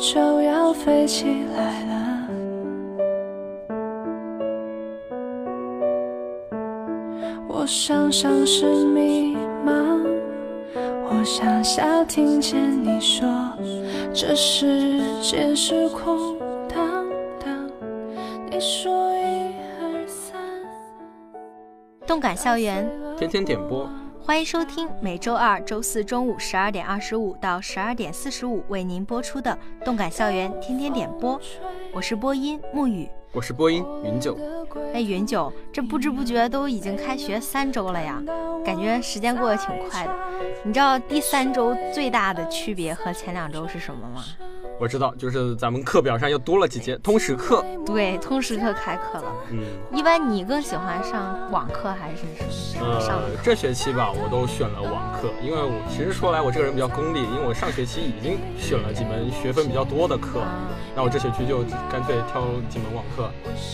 就要飞起来了，我想象是迷茫，我想想听见你说，这世界是空荡荡。你说一二三，动感校园，天天点播。欢迎收听每周二、周四中午十二点二十五到十二点四十五为您播出的《动感校园天天点播》，我是播音沐雨，我是播音云九。哎，云九，这不知不觉都已经开学三周了呀，感觉时间过得挺快的。你知道第三周最大的区别和前两周是什么吗？我知道，就是咱们课表上又多了几节通识课。对，通识课开课了。嗯，一般你更喜欢上网课还是什么？呃，这学期吧，我都选了网课，因为我其实说来我这个人比较功利，因为我上学期已经选了几门学分比较多的课，那我这学期就干脆挑几门网课，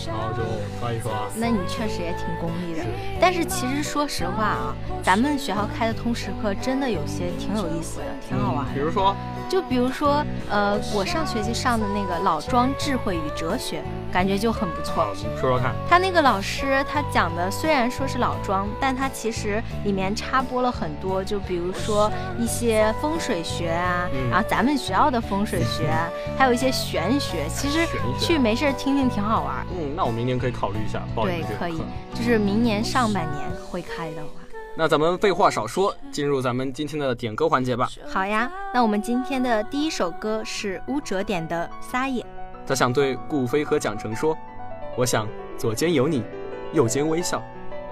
然后就刷一刷。那你确实也挺功利的。但是其实说实话啊，咱们学校开的通识课真的有些挺有意思的，挺好玩。比如说。就比如说，呃，我上学期上的那个老庄智慧与哲学，感觉就很不错。说说看，他那个老师他讲的虽然说是老庄，但他其实里面插播了很多，就比如说一些风水学啊，然后咱们学校的风水学，还有一些玄学，其实去没事听听挺好玩。嗯，那我明年可以考虑一下报对，可以，就是明年上半年会开的话。那咱们废话少说，进入咱们今天的点歌环节吧。好呀，那我们今天的第一首歌是乌哲点的《撒野》。他想对顾飞和蒋成说：“我想左肩有你，右肩微笑，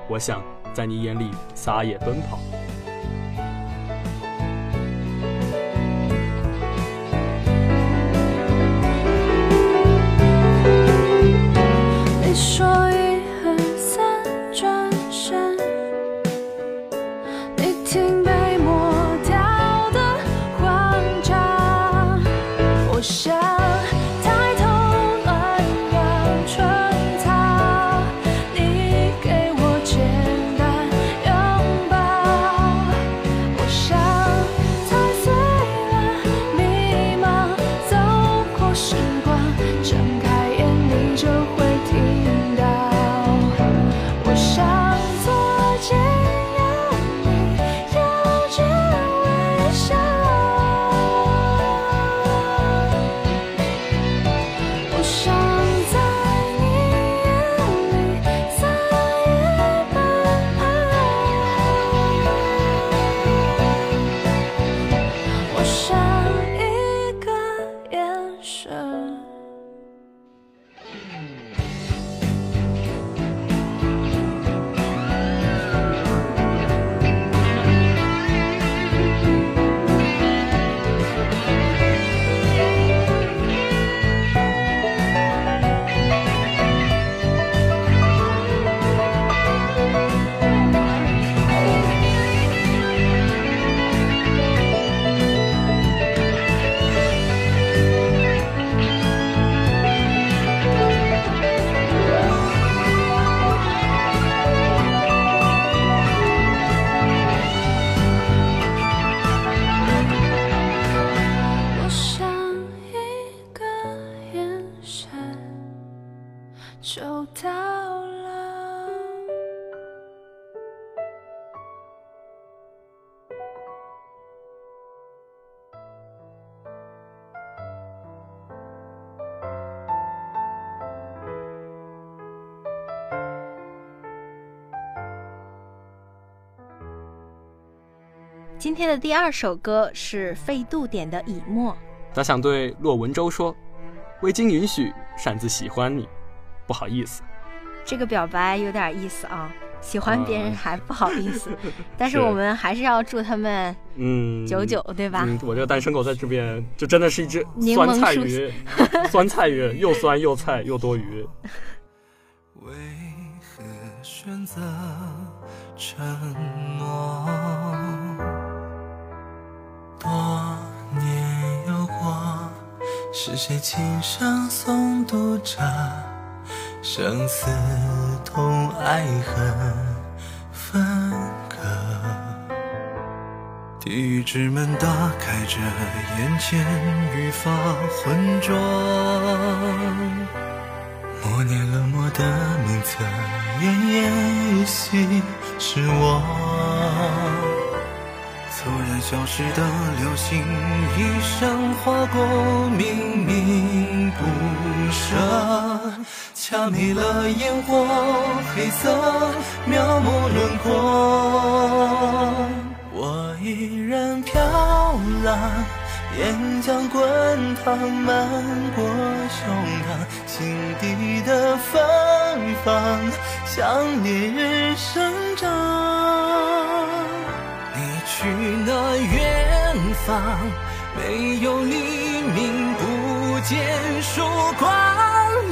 我想在你眼里撒野奔跑。”你说。天的第二首歌是费度点的《以沫》，他想对骆文舟说：“未经允许擅自喜欢你，不好意思。这个表白有点意思啊，喜欢别人还不好意思，但是是我们还是要祝他们嗯，久久，对吧？嗯，我这个单身狗在这边就真的是一只柠檬酸菜鱼，酸菜鱼又酸又菜又多余。为何选择沉默？多年有过，是谁轻声诵读着生死同爱恨分隔？地狱之门打开着，眼前愈发浑浊。默念冷漠的名字，奄奄一息是我。突然消失的流星，一闪划过，明明不舍，掐灭了烟火，黑色描摹轮廓。我依然飘浪。岩浆滚烫，漫过胸膛，心底的芬芳像烈日生长。去那远方，没有黎明，不见曙光，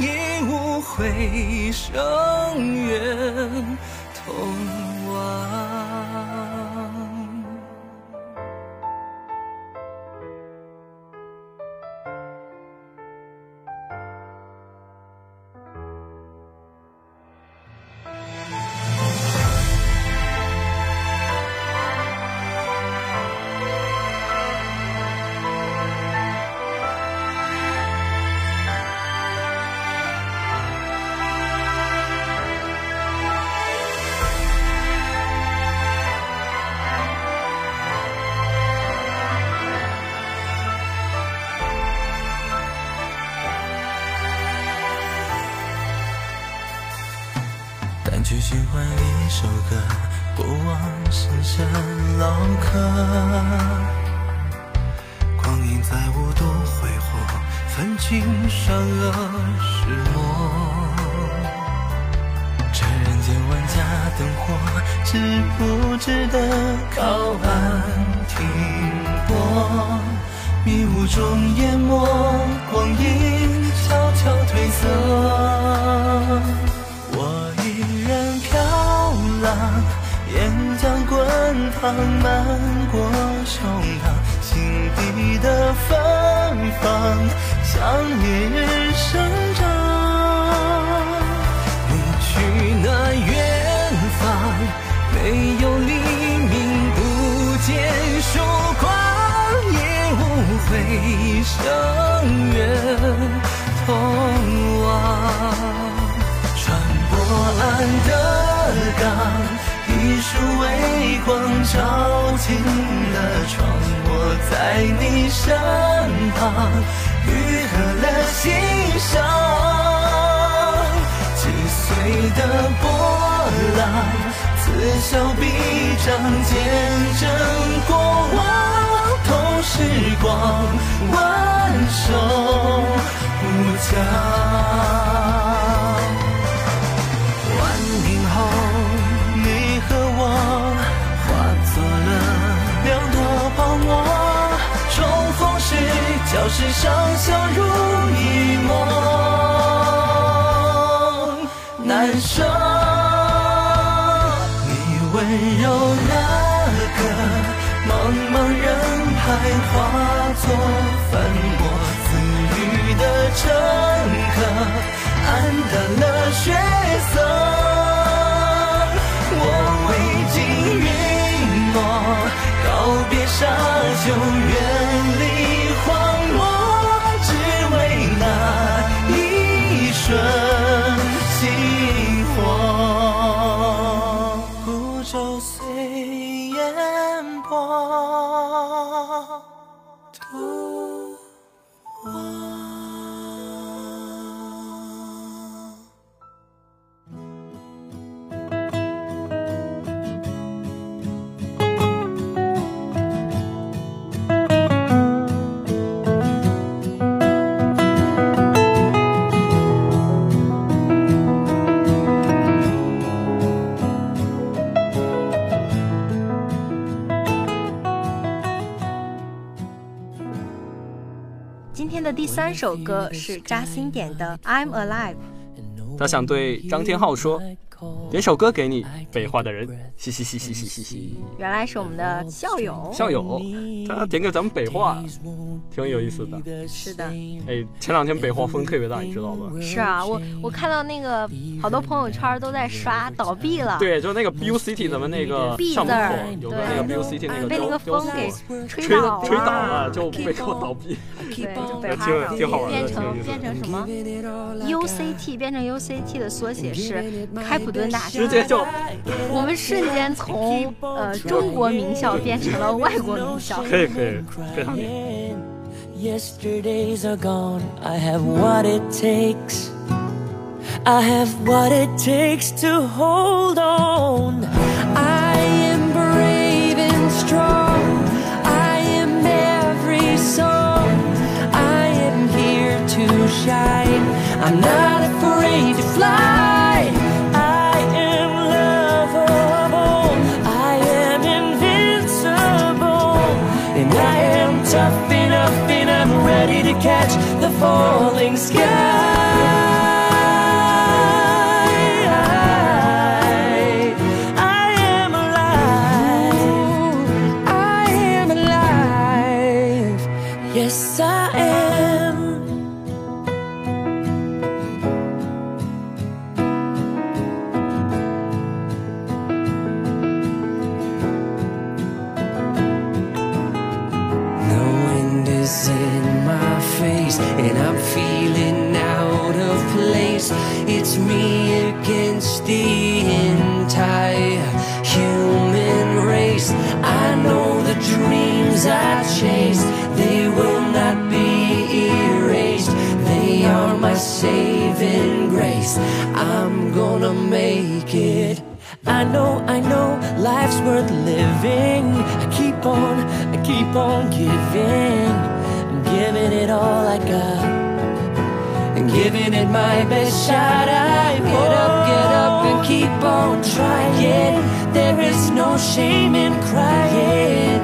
也无回声远通往。循环一首歌，不忘深深烙刻。光阴再无多挥霍，分清善恶是魔。这人间万家灯火，值不值得靠岸停泊？迷雾中淹没，光阴悄悄褪色。滚烫，漫过胸膛，心底的芬芳像烈日生长。你去那远方，没有黎明，不见曙光，也无回声远通往。穿过岸的港，照进了窗，我在你身旁，愈合了心伤。击碎的波浪，此消彼长，见证过往，同时光，挽手无疆。礁石上相濡以沫，难舍。你温柔那个茫茫人海，化作粉末，自愈的乘客，黯淡了血色。我未经允诺，告别沙丘，这首歌是扎心点的《I'm Alive》。他想对张天浩说。点首歌给你，北化的人，嘻嘻嘻嘻嘻嘻。嘻。原来是我们的校友，校友，他点给咱们北化，挺有意思的。是的，哎，前两天北化风特别大，你知道吗？是啊，我我看到那个好多朋友圈都在刷倒闭了。对，就那个 BU City 咱们那个上门口有个那个 BU City 那个被那个风给吹倒吹倒了，就被迫倒闭。对，就北化挺好玩变成变成什么 UCT 变成 UCT 的缩写是开普。敦大大直接就，我们瞬间从呃中国名校变成了外国名校。可以可以，非常厉害。Yesterdays are gone. I have what it takes. I have what it takes to hold on. I am brave and strong. I am every song. I am here to shine. I'm not afraid to fly. I know, I know life's worth living. I keep on, I keep on giving. I'm giving it all I got. And giving it my best shot. I get up, get up, and keep on trying. There is no shame in crying.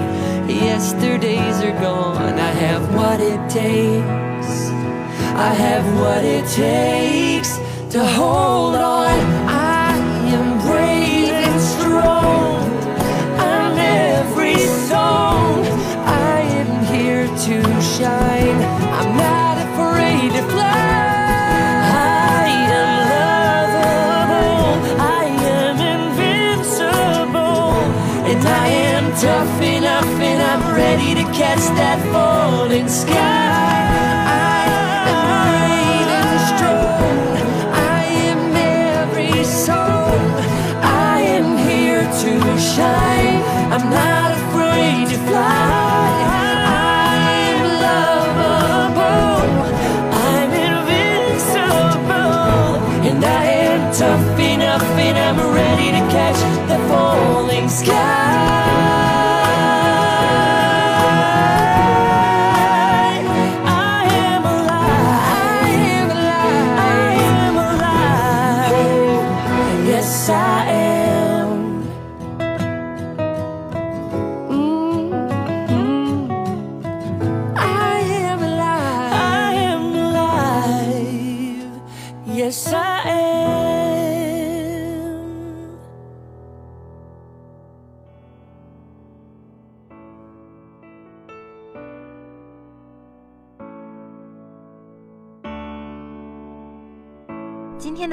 Yesterdays are gone. I have what it takes. I have what it takes to hold on. scared.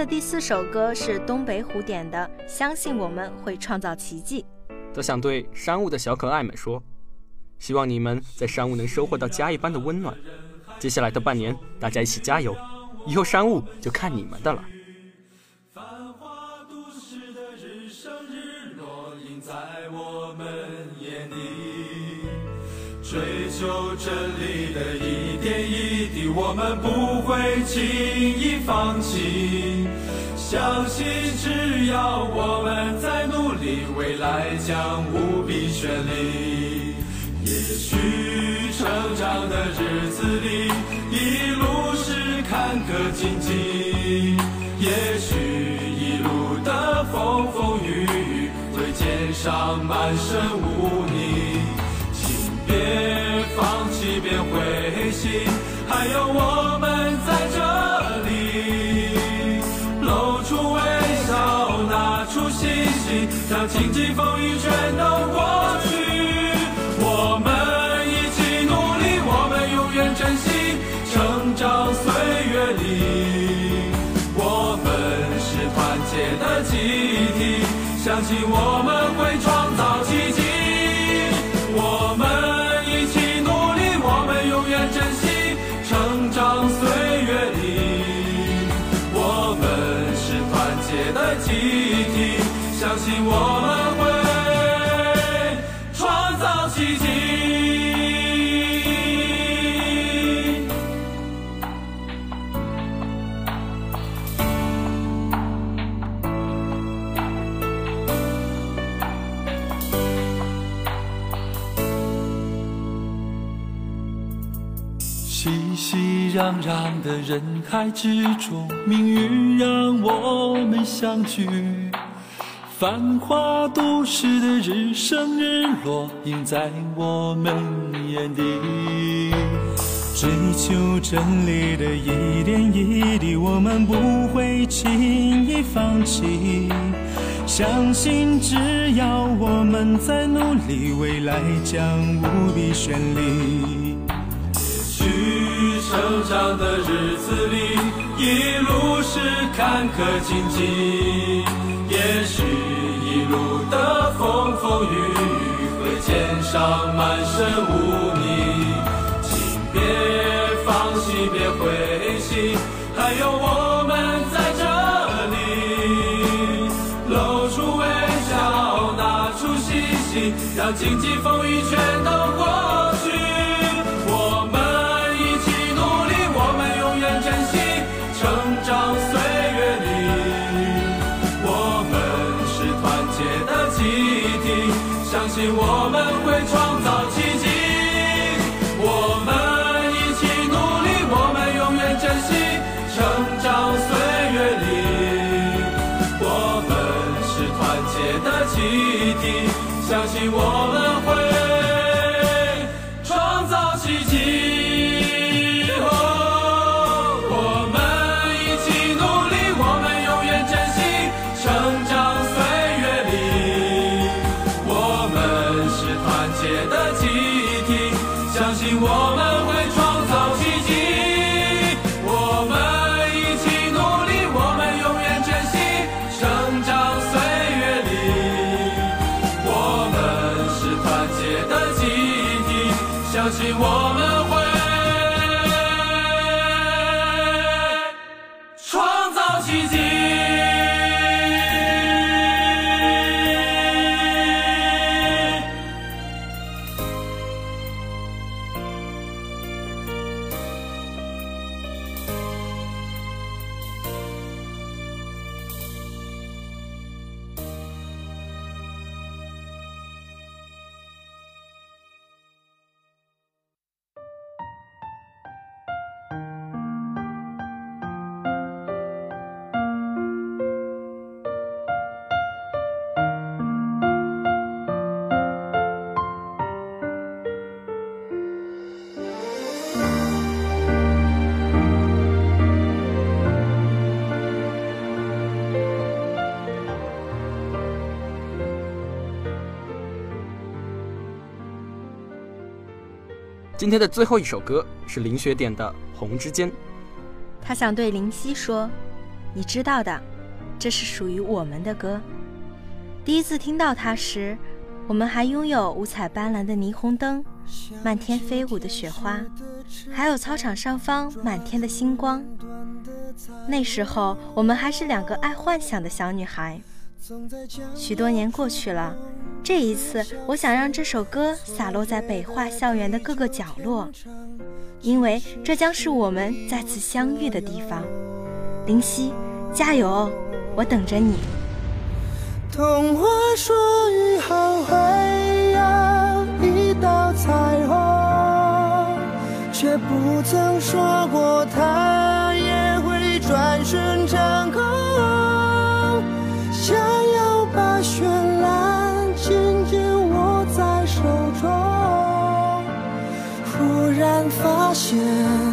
第四首歌是东北虎点的，相信我们会创造奇迹。则想对山雾的小可爱们说，希望你们在山雾能收获到家一般的温暖。接下来的半年，大家一起加油，以后山雾就看你们的了。追求真理的一点一滴，我们不会轻易放弃。相信只要我们在努力，未来将无比绚丽。也许成长的日子里，一路是坎坷荆棘；也许一路的风风雨雨，会肩上满身荆棘风雨全都过海之中，命运让我们相聚。繁华都市的日升日落，映在我们眼底。追求真理的一点一滴，我们不会轻易放弃。相信只要我们在努力，未来将无比绚丽。去成长的日子里，一路是坎坷荆棘，也许一路的风风雨雨会肩上满身污泥，请别放弃，别灰心，还有我们在这里，露出微笑，拿出信心，让荆棘风雨全都过去。相今天的最后一首歌是林雪点的《红之间》。他想对林夕说：“你知道的，这是属于我们的歌。”第一次听到它时，我们还拥有五彩斑斓的霓虹灯、漫天飞舞的雪花，还有操场上方满天的星光。那时候，我们还是两个爱幻想的小女孩。许多年过去了，这一次，我想让这首歌洒落在北化校园的各个角落，因为这将是我们再次相遇的地方。林夕，加油哦，我等着你。童话说雨后会有一道彩虹，却不曾说过它也会转瞬成空。现。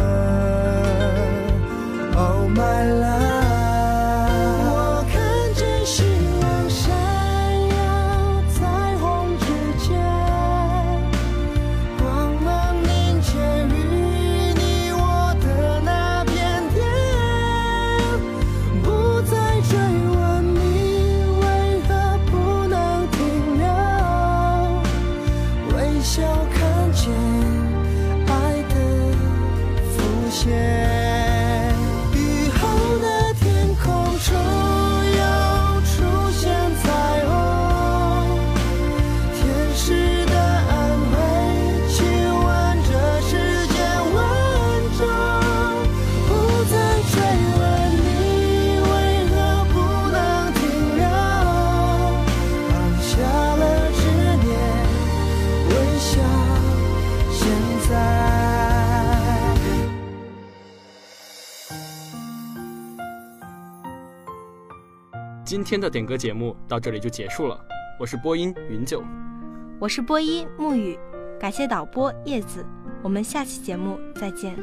今天的点歌节目到这里就结束了，我是播音云九，我是播音沐雨，感谢导播叶子，我们下期节目再见。